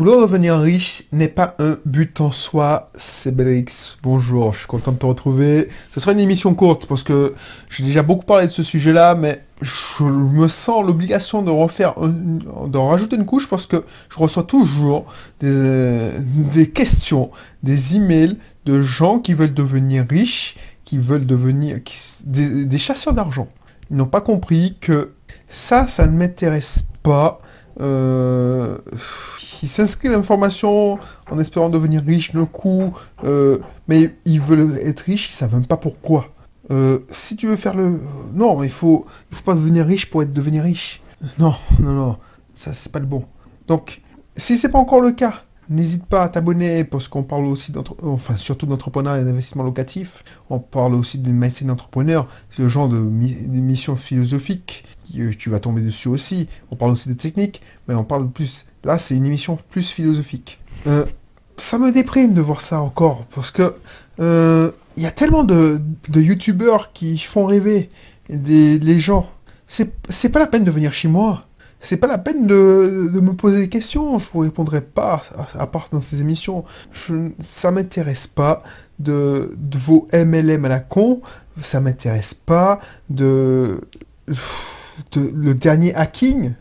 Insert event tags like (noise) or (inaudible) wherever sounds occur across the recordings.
Vouloir devenir riche n'est pas un but en soi, c'est Belrix. Bonjour, je suis content de te retrouver. Ce sera une émission courte parce que j'ai déjà beaucoup parlé de ce sujet-là, mais je me sens l'obligation de refaire, d'en rajouter une couche parce que je reçois toujours des, des questions, des emails de gens qui veulent devenir riches, qui veulent devenir des, des chasseurs d'argent. Ils n'ont pas compris que ça, ça ne m'intéresse pas. Euh, ils s'inscrivent l'information en espérant devenir riche d'un coup, euh, mais ils veulent être riches, ils savent même pas pourquoi. Euh, si tu veux faire le... Non, il faut, il faut pas devenir riche pour être devenir riche. Non, non, non, ça c'est pas le bon. Donc, si c'est pas encore le cas, N'hésite pas à t'abonner parce qu'on parle aussi enfin surtout et d'investissement locatif. On parle aussi d'une mindset d'entrepreneur. C'est le genre de mission philosophique que euh, tu vas tomber dessus aussi. On parle aussi de technique, mais on parle plus. Là, c'est une émission plus philosophique. Euh, ça me déprime de voir ça encore parce que euh, il y a tellement de, de youtubeurs qui font rêver des, les gens. C'est pas la peine de venir chez moi c'est pas la peine de, me poser des questions, je vous répondrai pas, à, part dans ces émissions. Ça m'intéresse pas de, vos MLM à la con, ça m'intéresse pas de, le dernier hacking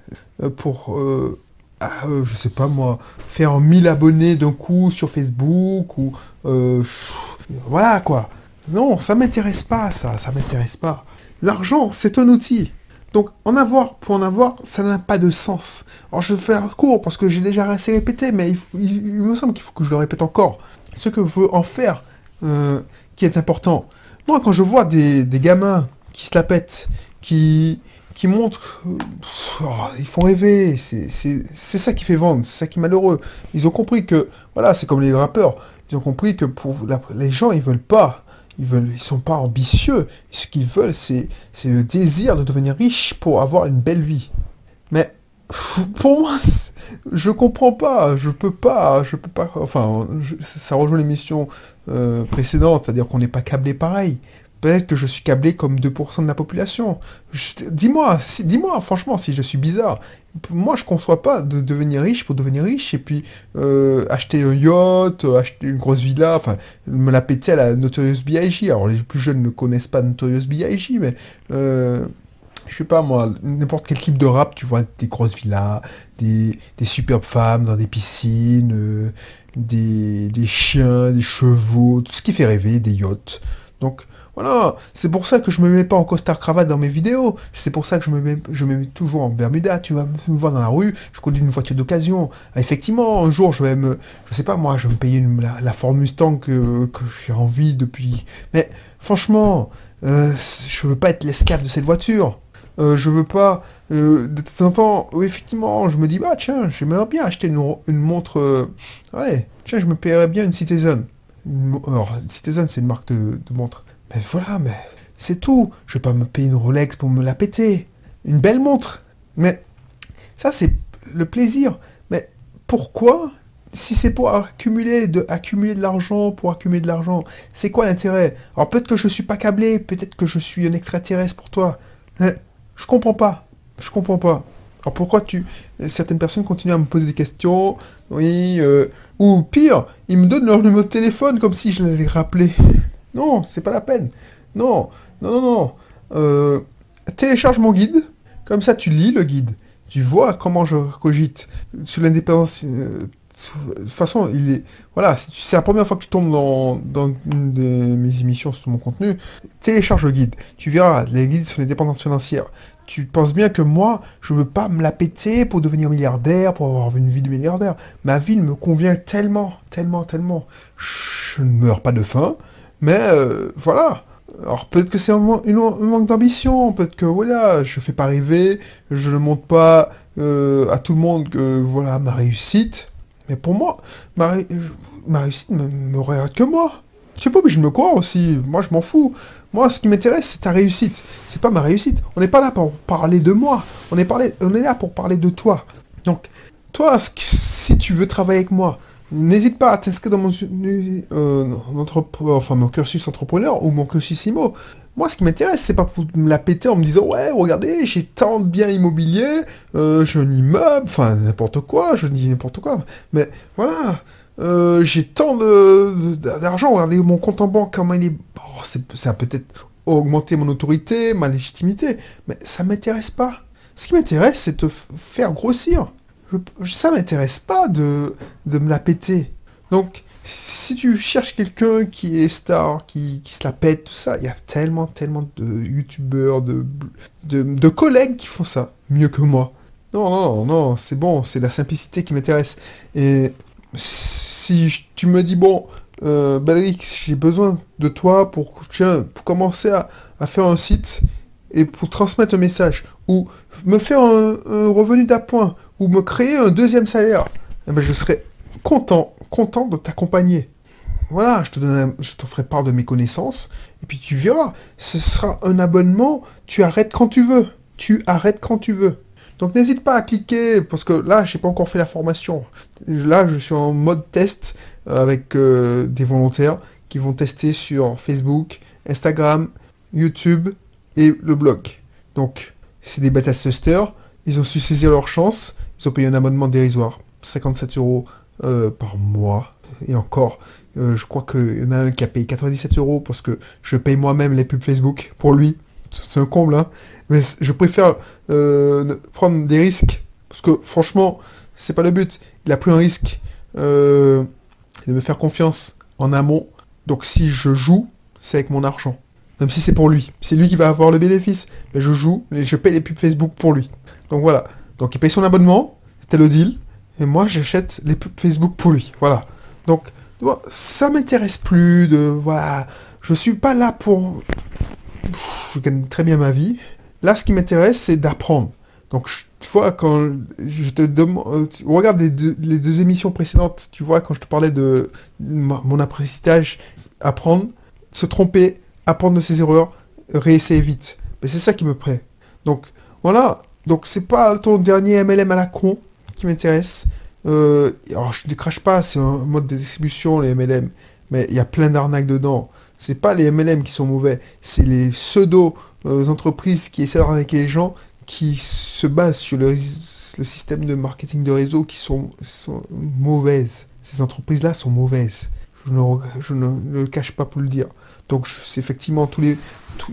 euh, pour, euh, ah, euh, je sais pas moi, faire 1000 abonnés d'un coup sur Facebook ou voilà quoi. Non, ça m'intéresse pas ça, ça m'intéresse pas. L'argent, c'est un outil. Donc, en avoir pour en avoir, ça n'a pas de sens. Alors, je vais faire court parce que j'ai déjà assez répété, mais il, me semble qu'il faut que je le répète encore. Ce que veut en faire, euh, qui est important. Moi, quand je vois des, gamins qui se la pètent, qui, montrent, oh, ils font rêver, c'est ça qui fait vendre, c'est ça qui est malheureux. Ils ont compris que, voilà, c'est comme les rappeurs, ils ont compris que pour les gens, ils veulent pas ils ils sont pas ambitieux. Ce qu'ils veulent, c'est, c'est le désir de devenir riche pour avoir une belle vie. Mais (laughs) pour moi, je comprends pas. Je peux pas. Je peux pas. Enfin, ça rejoint l'émission euh, précédente, c'est-à-dire qu'on n'est pas câblé pareil. Peut-être que je suis câblé comme 2% de la population. Dis-moi, dis-moi franchement si je suis bizarre. Moi, je ne conçois pas de devenir riche pour devenir riche et puis euh, acheter un yacht, acheter une grosse villa, enfin, me la péter à la Notorious B.I.G. Alors, les plus jeunes ne connaissent pas Notorious B.I.G., mais euh, je sais pas moi, n'importe quel type de rap, tu vois, des grosses villas, des, superbes femmes dans des piscines, euh, des, des chiens, des chevaux, tout ce qui fait rêver, des yachts. Donc, voilà, c'est pour ça que je me mets pas en costard cravate dans mes vidéos. C'est pour ça que je me mets, je me mets toujours en Bermuda. Tu vas me voir dans la rue, je conduis une voiture d'occasion. Effectivement, un jour, je vais me, je sais pas moi, je vais me payer la, Ford Mustang que, j'ai envie depuis. Mais franchement, euh, je veux pas être l'esclave de cette voiture. Euh, je veux pas. Euh, de temps en temps, effectivement, je me dis, bah tiens, j'aimerais bien acheter une, une montre. Euh, ouais, tiens, je me paierais bien une Citizen. alors, Citizen, c'est une marque de, de montre. Mais voilà, mais c'est tout. Je vais pas me payer une Rolex pour me la péter. Une belle montre. Mais ça, c'est le plaisir. Mais pourquoi si c'est pour accumuler de, accumuler de l'argent, pour accumuler de l'argent, c'est quoi l'intérêt? Alors peut-être que je suis pas câblé, peut-être que je suis un extraterrestre pour toi. Mais je comprends pas. Je comprends pas. Alors pourquoi tu... Certaines personnes continuent à me poser des questions, oui, euh, ou pire, ils me donnent leur numéro de téléphone comme si je l'avais rappelé. Non, c'est pas la peine. Non, non, non, non. Euh, télécharge mon guide. Comme ça, tu lis le guide. Tu vois comment je cogite sur l'indépendance. Euh, de toute façon, il est. Voilà, c'est la première fois que tu tombes dans, une de mes émissions sur mon contenu. Télécharge le guide. Tu verras les guides sur l'indépendance financière. Tu penses bien que moi, je veux pas me la péter pour devenir milliardaire, pour avoir une vie de milliardaire. Ma vie me convient tellement, tellement, tellement. Je ne meurs pas de faim. Mais euh, voilà. Alors peut-être que c'est un, manque d'ambition, peut-être que voilà, je fais pas rêver, je ne montre pas euh, à tout le monde que voilà ma réussite. Mais pour moi, ma, réussite ne me, regarde que moi. Je sais pas obligé de me croire aussi. Moi, je m'en fous. Moi, ce qui m'intéresse, c'est ta réussite. C'est pas ma réussite. On n'est pas là pour parler de moi. On est là pour parler de toi. Donc, toi, si tu veux travailler avec moi, N'hésite pas à t'inscrire dans mon, euh, enfin, mon cursus entrepreneur ou mon cursus IMO. Moi, ce qui m'intéresse, c'est pas pour me la péter en me disant ouais, regardez, j'ai tant de biens immobiliers, euh, j'ai un immeuble, enfin n'importe quoi, je dis n'importe quoi. Mais voilà, euh, j'ai tant d'argent, regardez mon compte en banque, comment il est. ça a peut-être augmenté mon autorité, ma légitimité, mais ça m'intéresse pas. Ce qui m'intéresse, c'est te faire grossir ça m'intéresse pas de, me la péter. Donc, si tu cherches quelqu'un qui est star, qui, se la pète, tout ça, il y a tellement, tellement de youtubeurs, de, de, collègues qui font ça mieux que moi. Non, non, non, c'est bon, c'est la simplicité qui m'intéresse. Et si tu me dis, bon, euh, j'ai besoin de toi pour, tiens, pour commencer à, faire un site et pour transmettre un message, ou me faire un revenu d'appoint, ou me créer un deuxième salaire, eh ben, je serais content, content de t'accompagner. Voilà, je te, donne, je te ferai part de mes connaissances, et puis tu verras, ce sera un abonnement, tu arrêtes quand tu veux. Tu arrêtes quand tu veux. Donc n'hésite pas à cliquer, parce que là, j'ai pas encore fait la formation. Là, je suis en mode test euh, avec euh, des volontaires qui vont tester sur Facebook, Instagram, YouTube et le blog. Donc, c'est des bêta testers, ils ont su saisir leur chance, ont payé un abonnement dérisoire, 57 euros euh, par mois. Et encore, euh, je crois qu'il y en a un qui a payé 97 euros parce que je paye moi-même les pubs Facebook pour lui. C'est un comble, hein. Mais je préfère euh, prendre des risques parce que franchement, c'est pas le but. Il a pris un risque de me faire confiance en amont. Donc si je joue, c'est avec mon argent. Même si c'est pour lui. C'est lui qui va avoir le bénéfice. Mais je joue et je paye les pubs Facebook pour lui. Donc voilà. Donc il paye son abonnement, c'était le deal, et moi j'achète les Facebook pour lui. Voilà. Donc ça m'intéresse plus de voilà. Je suis pas là pour. Je gagne très bien ma vie. Là, ce qui m'intéresse, c'est d'apprendre. Donc, tu vois, quand je te demande. Euh, regarde les deux, émissions précédentes, tu vois, quand je te parlais de mon apprentissage, apprendre, se tromper, apprendre de ses erreurs, réessayer vite. C'est ça qui me plaît. Donc, voilà, donc c'est pas ton dernier MLM à la con qui m'intéresse. Euh, alors je ne crache pas, c'est un mode de distribution les MLM, mais il y a plein d'arnaques dedans. C'est pas les MLM qui sont mauvais, c'est les pseudo euh, entreprises qui essaient d'arnaquer les gens qui se basent sur le, système de marketing de réseau qui sont, mauvaises. Ces entreprises-là sont mauvaises. Je ne, je ne, le cache pas pour le dire. Donc c'est effectivement tous les,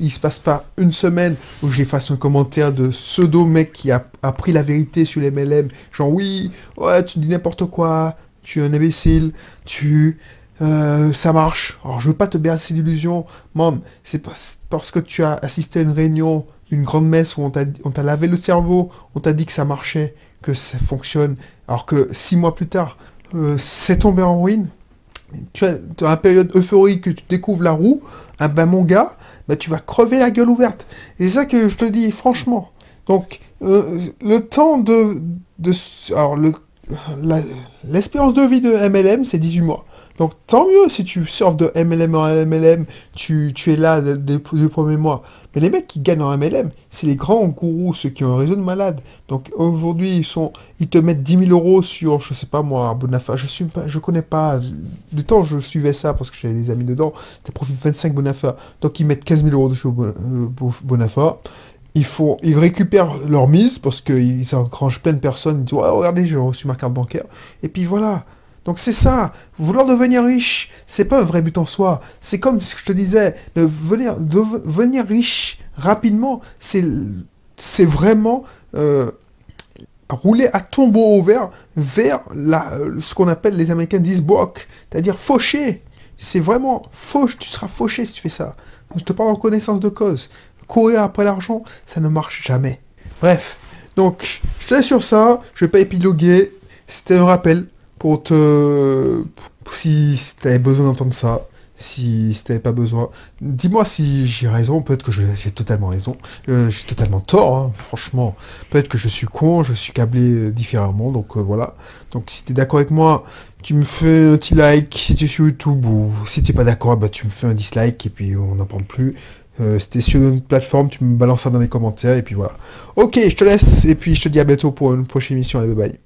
il se passe pas une semaine où j'efface un commentaire de pseudo mec qui a appris la vérité sur les MLM. Genre oui, ouais, tu dis n'importe quoi, tu es un imbécile, tu euh, ça marche. Alors je veux pas te bercer d'illusions, man. C'est parce que tu as assisté à une réunion, une grande messe où on t'a lavé le cerveau, on t'a dit que ça marchait, que ça fonctionne. Alors que six mois plus tard, euh, c'est tombé en ruine tu as, dans période euphorique que tu découvres la roue, ah ben mon gars, ben tu vas crever la gueule ouverte. C'est ça que je te dis, franchement. Donc, euh, le temps de... de alors, l'espérance de vie de MLM, c'est 18 mois. Donc, tant mieux si tu surfes de MLM en MLM, tu, tu es là du premier mois. Mais les mecs qui gagnent en MLM, c'est les grands gourous, ceux qui ont un réseau de malades. Donc aujourd'hui, ils sont, ils te mettent 10 000 euros sur, je sais pas moi, Bonafa. Je suis pas, je connais pas. Du temps, je suivais ça parce que j'avais des amis dedans. T'as profité 25 Bonafa. Donc ils mettent 15 000 euros au euh, Bonafa. Ils, font, ils récupèrent leur mise parce qu'ils engrangent plein de personnes. Ils disent, regardez, j'ai reçu ma carte bancaire. Et puis voilà. Donc c'est ça, vouloir devenir riche, c'est pas un vrai but en soi. C'est comme ce que je te disais, de devenir, riche rapidement, c'est vraiment euh, rouler à tombeau ouvert vers la, ce qu'on appelle les Américains disent c'est-à-dire faucher. C'est vraiment fauche, tu seras fauché si tu fais ça. Je te parle en connaissance de cause. Courir après l'argent, ça ne marche jamais. Bref, donc je te laisse sur ça, je vais pas épiloguer, c'était un rappel te... Si t'avais besoin d'entendre ça, si, t'avais pas besoin. Dis-moi si j'ai raison, peut-être que j'ai totalement raison. Euh, j'ai totalement tort, hein, franchement. Peut-être que je suis con, je suis câblé euh, différemment, donc euh, voilà. Donc si t'es d'accord avec moi, tu me fais un petit like si tu es sur YouTube, ou si t'es pas d'accord, bah, tu me fais un dislike, et puis on n'en parle plus. Euh, si t'es sur une plateforme, tu me balances ça dans les commentaires, et puis voilà. Ok, je te laisse, et puis je te dis à bientôt pour une prochaine émission. Allez, bye bye.